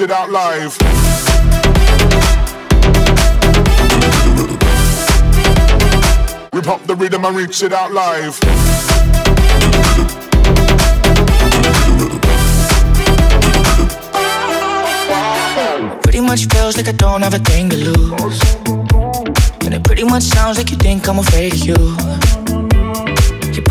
Out live. We pop the rhythm and reach it out live. Pretty much feels like I don't have a thing to lose. And it pretty much sounds like you think I'm afraid of you.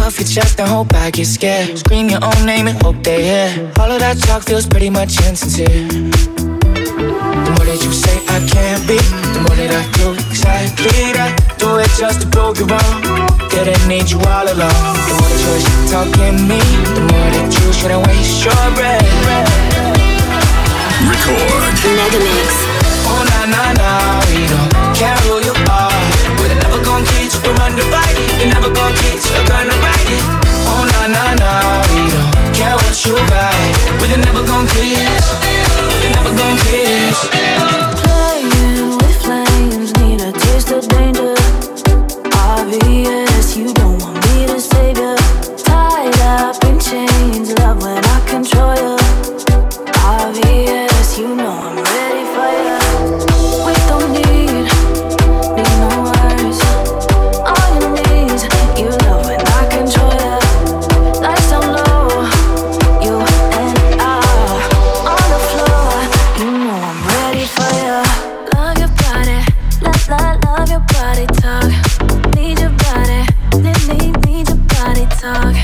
You puff your chest and hope I get scared. Scream your own name and hope they hear. All of that talk feels pretty much insincere. The more that you say I can't be, the more that I do exactly that. Do it just to prove you wrong. Didn't need you all along. The more that you're talking me, the more that you shouldn't waste your breath. Record. Megamix. Oh na na na, we don't care who you are. You to run the fight. You're never gonna teach you're gonna ride it. Oh na na na, we don't care what you write. We're never gonna kiss. We're never gonna kiss. Playing with flames, need a taste of danger. Obvious, you don't want me to save you. Tied up in chains, love when talk.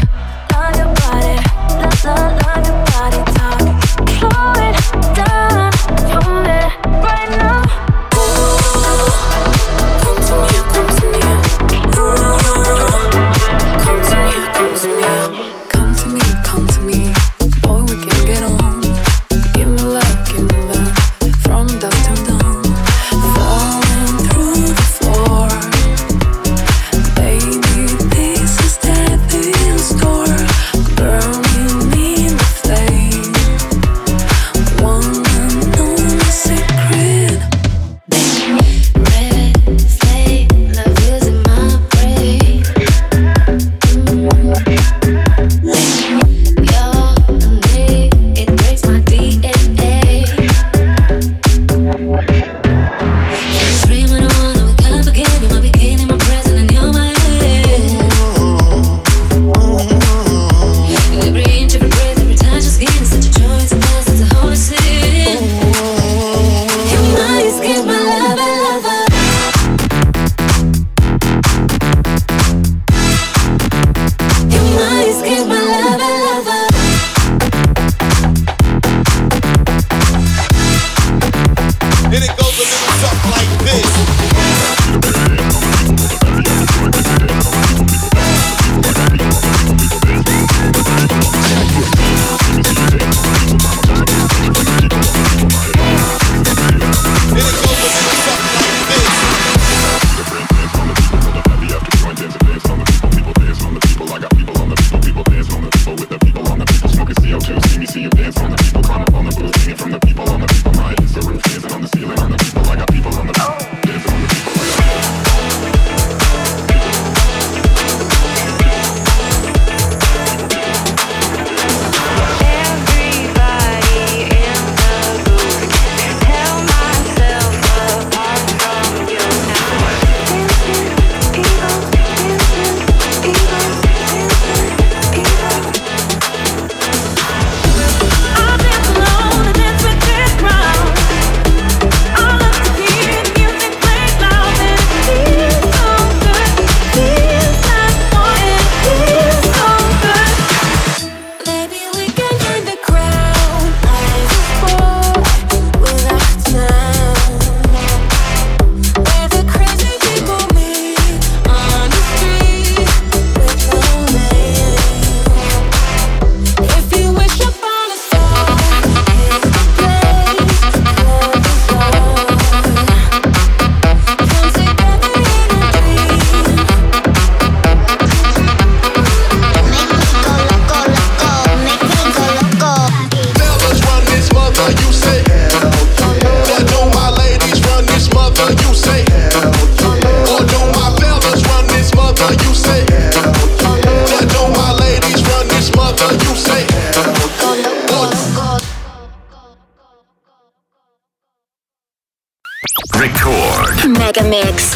Mega Mix.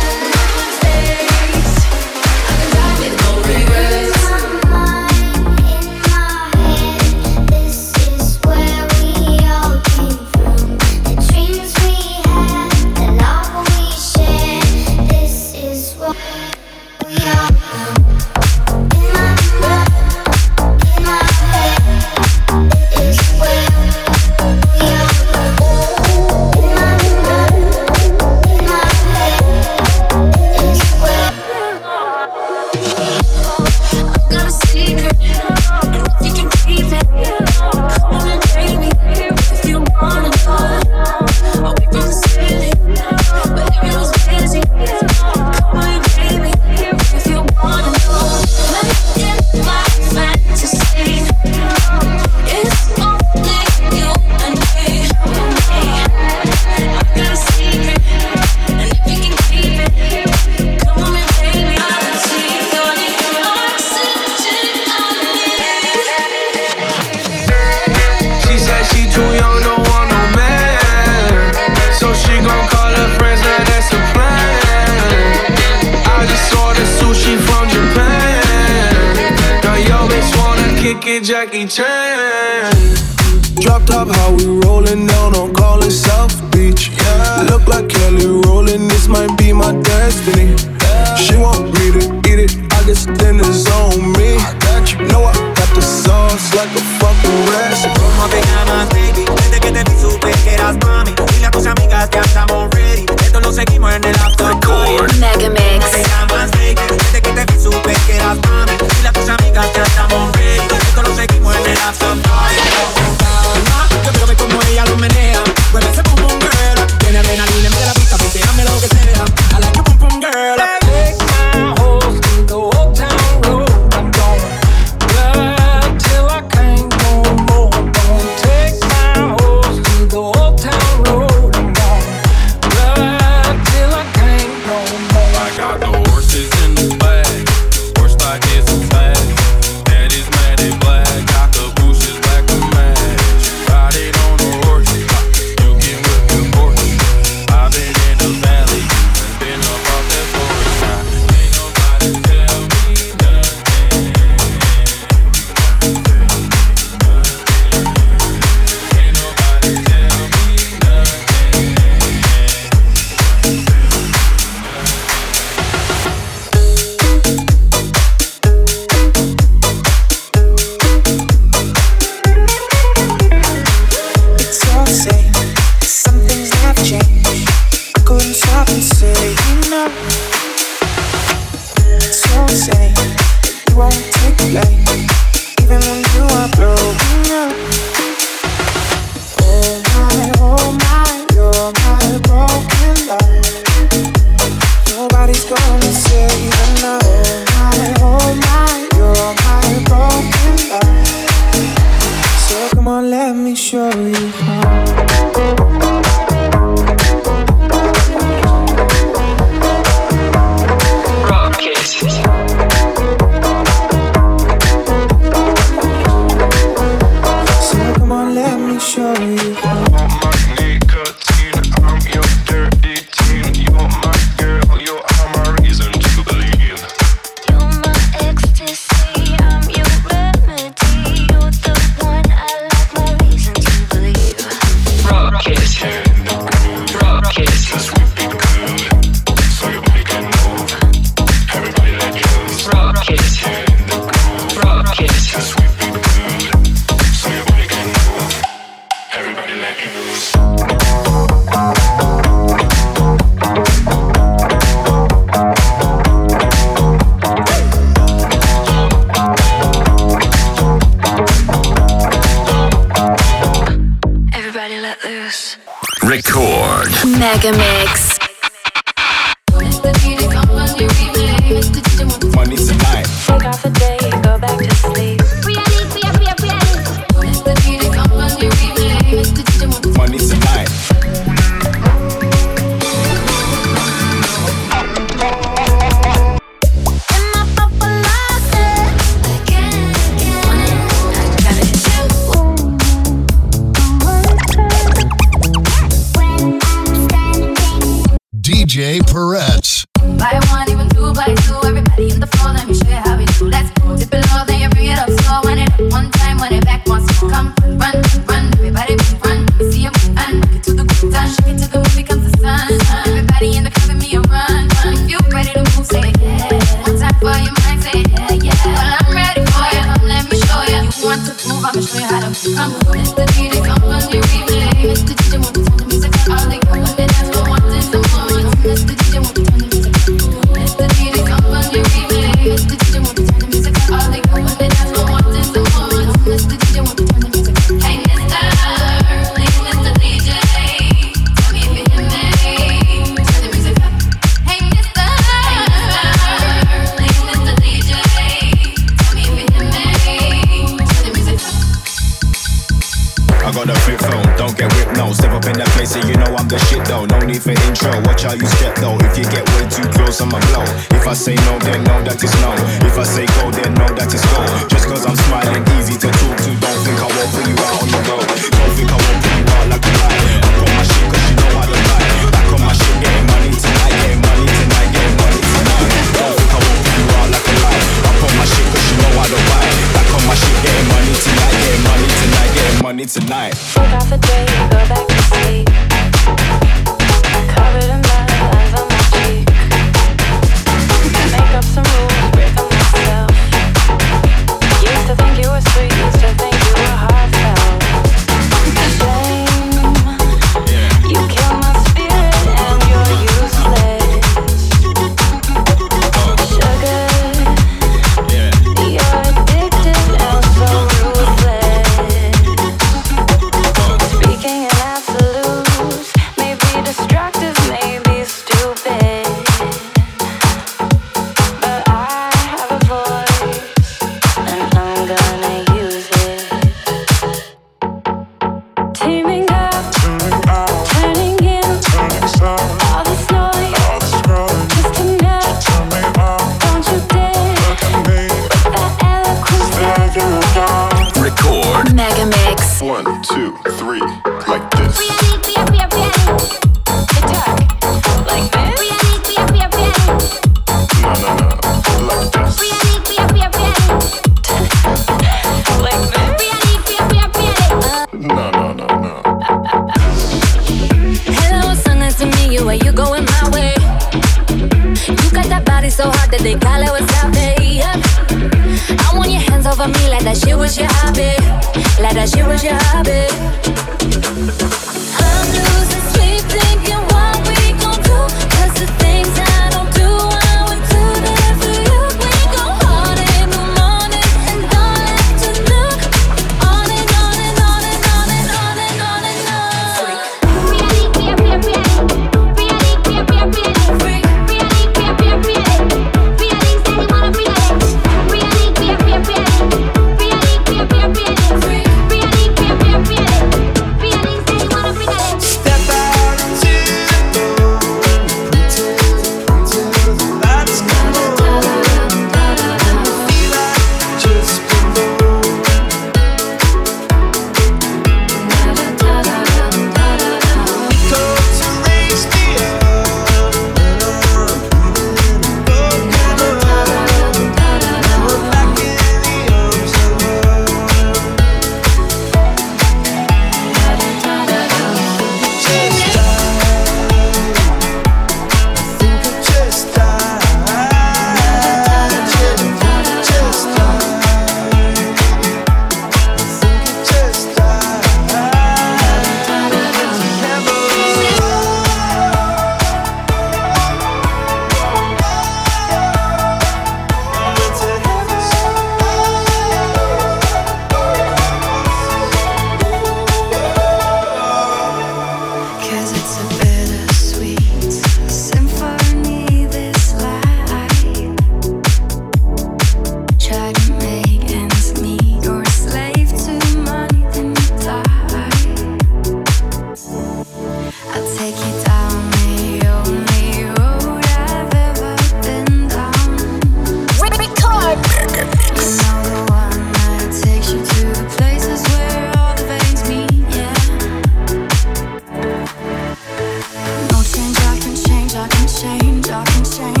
dark and shame.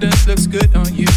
Confidence looks good on you.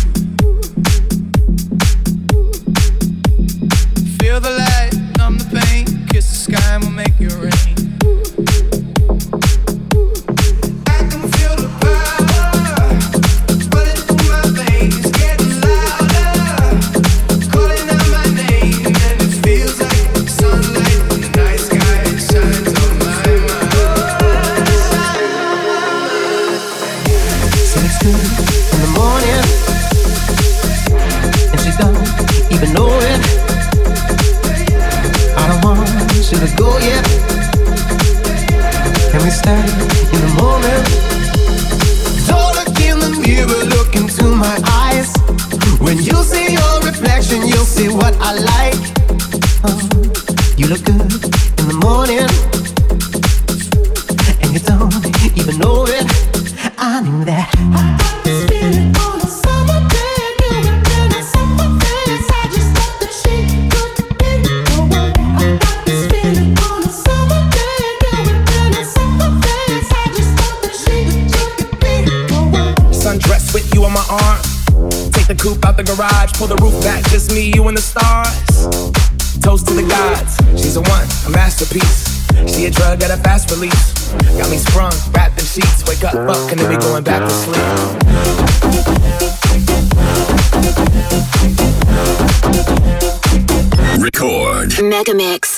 Record.